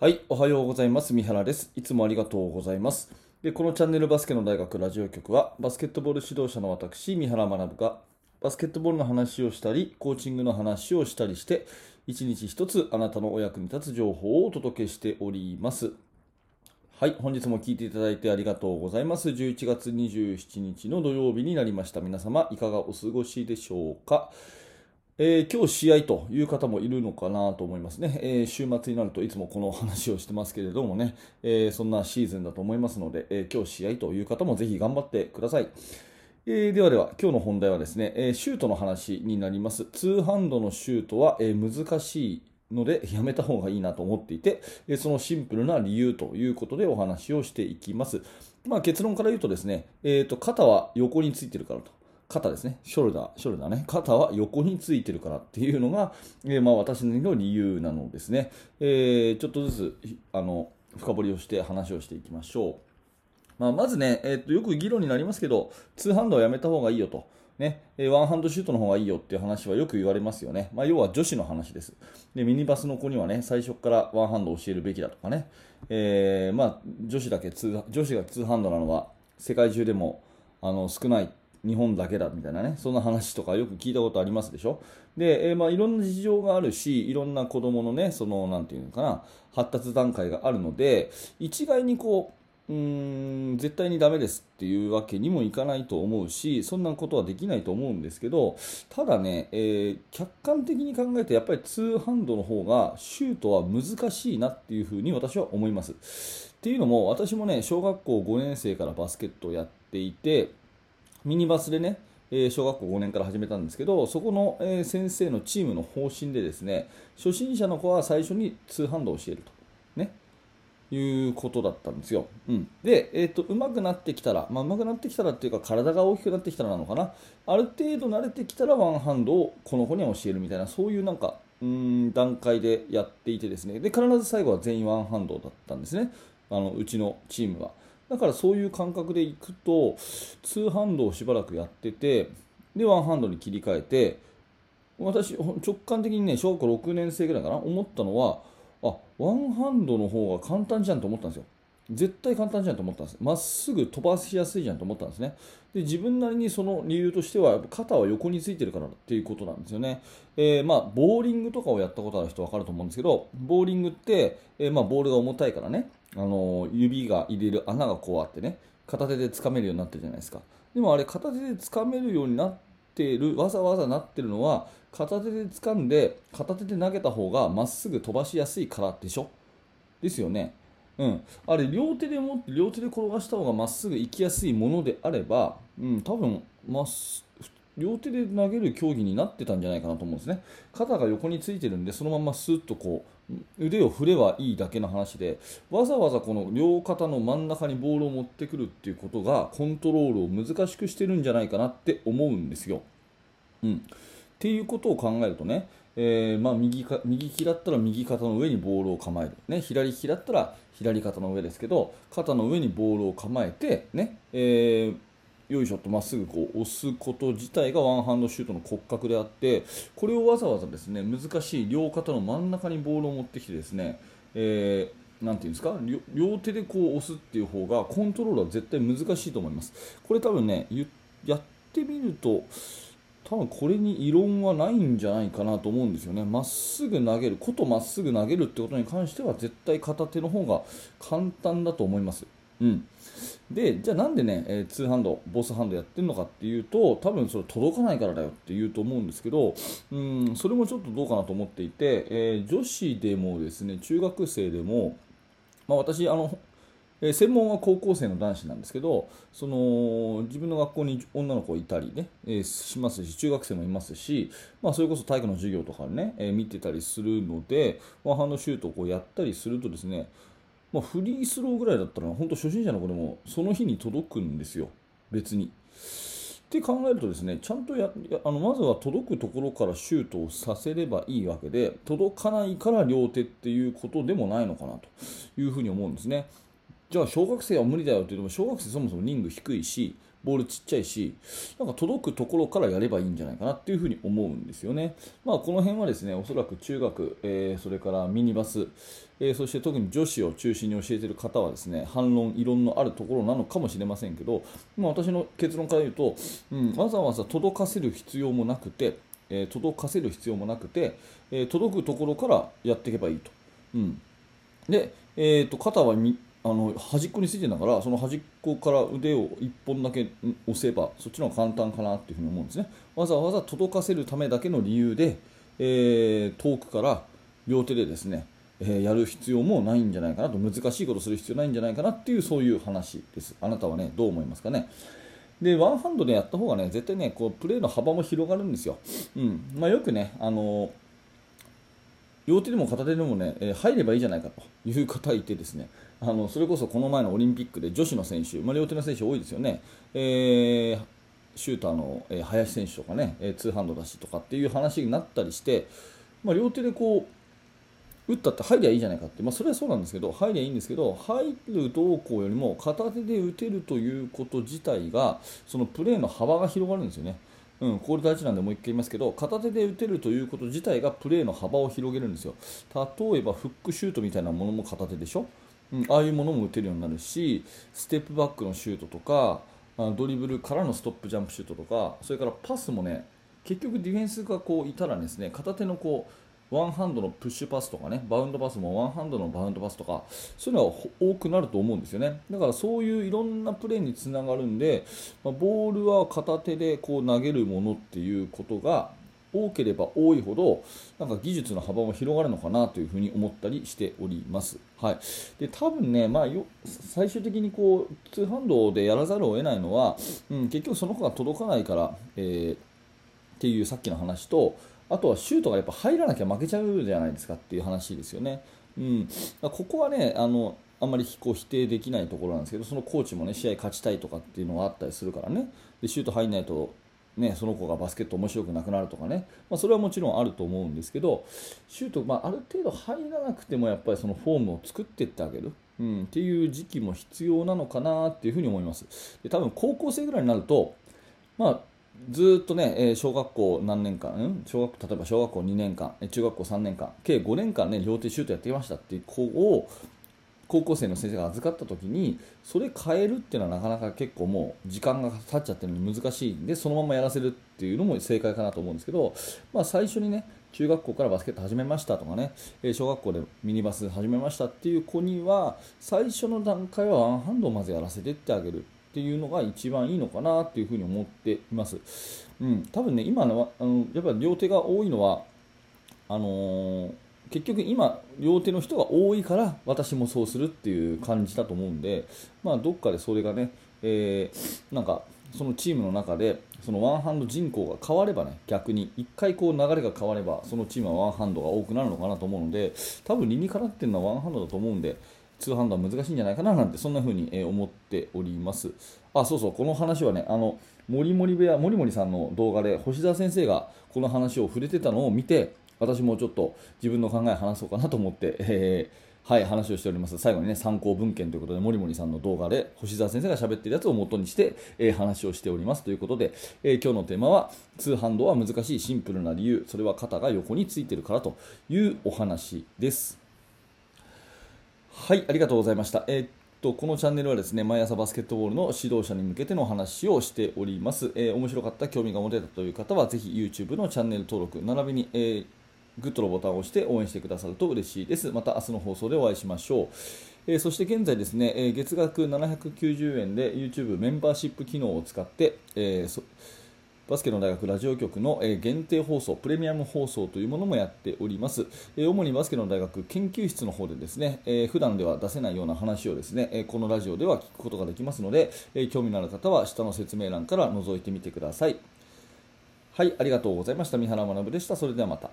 はい、おはようございます。三原です。いつもありがとうございます。でこのチャンネルバスケの大学ラジオ局は、バスケットボール指導者の私、三原学が、バスケットボールの話をしたり、コーチングの話をしたりして、一日一つあなたのお役に立つ情報をお届けしております。はい、本日も聞いていただいてありがとうございます。11月27日の土曜日になりました。皆様、いかがお過ごしでしょうか？えー今日試合という方もいるのかなと思いますね、えー週末になるといつもこの話をしてますけれどもね、えーそんなシーズンだと思いますので、え今日試合という方もぜひ頑張ってください。えではでは、今日の本題はですね、えシュートの話になります。ツーハンドのシュートは、え難しいのでやめた方がいいなと思っていて、えそのシンプルな理由ということでお話をしていきます。まあ、結論から言うとですね、えーと肩は横についてるからと。肩ですね、ショルダー、ショルダーね、肩は横についてるからっていうのが、えーまあ、私の理由なのですね、えーちょっとずつあの深掘りをして話をしていきましょう。まあ、まずね、えーと、よく議論になりますけど、ツーハンドはやめた方がいいよと。ね、ワンハンドシュートの方がいいよっていう話はよく言われますよね。まあ、要は女子の話です。で、ミニバスの子にはね、最初からワンハンド教えるべきだとかね、えーまあ、女子だけツー、女子がツーハンドなのは世界中でもあの少ない。日本だけだみたいなね、そんな話とかよく聞いたことありますでしょ？で、えーまあ、いろんな事情があるし、いろんな子供のね、その、なんていうのかな、発達段階があるので、一概にこう、うーん絶対にダメですっていうわけにもいかないと思うしそんなことはできないと思うんですけどただね、えー客観的に考えてやっぱりツーハンドの方がシュートは難しいなっていうふうに私は思います。っていうのも私もね小学校5年生からバスケットをやっていてミニバスでねえ小学校5年から始めたんですけどそこの、え先生のチームの方針でですね初心者の子は最初にツーハンドを教えると。ねいうことだったんですよ。うん、で、えー、と上手くなってきたら、まあ、上手くなってきたらっていうか体が大きくなってきたらなのかなある程度慣れてきたらワンハンドをこの子には教えるみたいなそういうなんかうん段階でやっていてですねで必ず最後は全員ワンハンドだったんですねあのうちのチームは。だからそういう感覚でいくとツーハンドをしばらくやっててでワンハンドに切り替えて私直感的にね小学校6年生ぐらいかな思ったのはあワンハンドの方が簡単じゃんと思ったんですよ。絶対簡単じゃんと思ったんです。まっすぐ飛ばしやすいじゃんと思ったんですね。で自分なりにその理由としては肩は横についてるからっていうことなんですよね、えーまあ、ボーリングとかをやったことある人分かると思うんですけどボーリングって、えーまあ、ボールが重たいからね、あの指が入れる穴がこうあってね。片手で掴めるようになってるじゃないですか。でもあれ片手で掴めるようになってるわざわざなってるのは片手で掴んで片手で投げた方がまっすぐ飛ばしやすいからでしょ。ですよね。うん、あれ両手で持って両手で転がした方がまっすぐ行きやすいものであれば、うん、多分まっ両手で投げる競技になってたんじゃないかなと思うんですね。肩が横についてるんでそのままスッとこう腕を振ればいいだけの話でわざわざこの両肩の真ん中にボールを持ってくるっていうことがコントロールを難しくしてるんじゃないかなって思うんですよ。うん、っていうことを考えるとね、えーまあ、右か右利きだったら右肩の上にボールを構える、ね、左利きだったら左肩の上ですけど肩の上にボールを構えて、ねえーよいしょとまっすぐこう押すこと自体がワンハンドシュートの骨格であってこれをわざわざですね難しい両肩の真ん中にボールを持ってきてですね、えーなんていうんですか両手でこう押すっていう方がコントロールは絶対難しいと思います。これ多分ねやってみると多分これに異論はないんじゃないかなと思うんですよね。まっすぐ投げる、ことまっすぐ投げるってことに関しては絶対片手の方が簡単だと思います。うん。で、じゃあなんでね、えーツーハンド、ボスハンドやってるのかっていうと、多分それ届かないからだよって言うと思うんですけど、うん、それもちょっとどうかなと思っていて、えー女子でもですね、中学生でも、まあ、私あの、え専門は高校生の男子なんですけどその自分の学校に女の子いたりね、えしますし中学生もいますし、まあ、それこそ体育の授業とかね、え見てたりするのでワンハンドシュートをこうやったりするとですね、まあ、フリースローぐらいだったら本当初心者の子でもその日に届くんですよ別に。って考えるとですねちゃんとややあのまずは届くところからシュートをさせればいいわけで届かないから両手っていうことでもないのかなというふうに思うんですね。じゃあ小学生は無理だよって言っても小学生そもそもリング低いしボールちっちゃいし、なんか届くところからやればいいんじゃないかなっていうふうに思うんですよね。まあ、この辺はですね、おそらく中学、えー、それからミニバス、えー、そして特に女子を中心に教えている方はですね、反論、異論のあるところなのかもしれませんけど、まあ、私の結論から言うと、うん、わざわざ届かせる必要もなくて、えー、届かせる必要もなくて、え届くところからやっていけばいいと。うんで、えーと、肩はあの端っこについてながらその端っこから腕を1本だけ押せばそっちの方が簡単かなっていうふに思うんですね。わざわざ届かせるためだけの理由で、えー、遠くから両手でですね、えー、やる必要もないんじゃないかなと難しいことする必要ないんじゃないかなっていうそういう話です。あなたはねどう思いますかね。でワンハンドでやった方がね絶対ねこうプレーの幅も広がるんですよ、うん。まあ、よくねあのー両手でも片手でもね、え入ればいいじゃないかという方いてですねあのそれこそこの前のオリンピックで女子の選手、まあ、両手の選手多いですよね、えー、シューターの、え林選手とかね、えツーハンドだしとかっていう話になったりして、まあ、両手でこう打ったって入りゃいいじゃないかって、まあ、それはそうなんですけど入りゃいいんですけど入る動向よりも片手で打てるということ自体がそのプレーの幅が広がるんですよね。うん、これ大事なんでもう一回言いますけど片手で打てるということ自体がプレーの幅を広げるんですよ。例えばフックシュートみたいなものも片手でしょ、うん、ああいうものも打てるようになるしステップバックのシュートとかドリブルからのストップジャンプシュートとかそれからパスもね結局ディフェンスがこういたらですね。片手のこうワンハンドのプッシュパスとかねバウンドパスもワンハンドのバウンドパスとかそういうのは多くなると思うんですよね。だからそういういろんなプレーにつながるんで、まあ、ボールは片手でこう投げるものっていうことが多ければ多いほどなんか技術の幅も広がるのかなというふうに思ったりしております。はい、で多分ね、まあ、よ最終的にこうツーハンドでやらざるを得ないのは、うん、結局その子が届かないから、えー、っていうさっきの話とあとはシュートがやっぱ入らなきゃ負けちゃうじゃないですかっていう話ですよね。うん、ここはねあのあんまりこう否定できないところなんですけどそのコーチもね試合勝ちたいとかっていうのがあったりするからねでシュート入らないと、ね、その子がバスケット面白くなくなるとかね、まあ、それはもちろんあると思うんですけどシュート、まあ、ある程度入らなくてもやっぱりそのフォームを作っていってあげる。うん、っていう時期も必要なのかなっていうふに思います。で多分高校生ぐらいになると、まあ、ずっとね、え小学校何年間、ん、小学例えば小学校2年間、中学校3年間、計5年間ね、両手シュートやってきましたっていう子を、高校生の先生が預かった時に、それ変えるっていうのはなかなか結構もう時間が経っちゃってるのに難しいんで、そのままやらせるっていうのも正解かなと思うんですけど、まあ最初にね、中学校からバスケット始めましたとかね、小学校でミニバス始めましたっていう子には、最初の段階はワンハンドをまずやらせてってあげる。っていうのが一番いいのかなっていうふうに思っています。うん、多分ね、今のあのやっぱり両手が多いのはあのー、結局今、両手の人が多いから私もそうするっていう感じだと思うんで、まあ、どっかでそれがね、えー、なんかそのチームの中でそのワンハンド人口が変わればね逆に1回こう流れが変わればそのチームはワンハンドが多くなるのかなと思うので多分理にかなってるのはワンハンドだと思うんで通販は難しいんじゃないかななんてそんな風に思っております。あそうそうこの話はねあの森森部屋森森さんの動画で星沢先生がこの話を触れてたのを見て私もちょっと自分の考え話そうかなと思って、えー、はい、話をしております。最後にね、参考文献ということで、森森さんの動画で、星沢先生が喋ってるやつを元にして、えー、話をしております。ということで、えー、今日のテーマは、通販度は難しいシンプルな理由、それは肩が横についてるからというお話です。はい、ありがとうございました。えー、とこのチャンネルはですね毎朝バスケットボールの指導者に向けての話をしております。えー、面白かった、興味が持てたという方はぜひ YouTube のチャンネル登録、並びに、えー、グッドのボタンを押して応援してくださると嬉しいです。また明日の放送でお会いしましょう。えー、そして現在ですね、え月額790円で YouTube メンバーシップ機能を使って、えーバスケの大学ラジオ局の限定放送、プレミアム放送というものもやっております。主にバスケの大学研究室の方でですね、普段では出せないような話をですね、このラジオでは聞くことができますので、興味のある方は下の説明欄から覗いてみてください。はい、ありがとうございました。三原学でした。それではまた。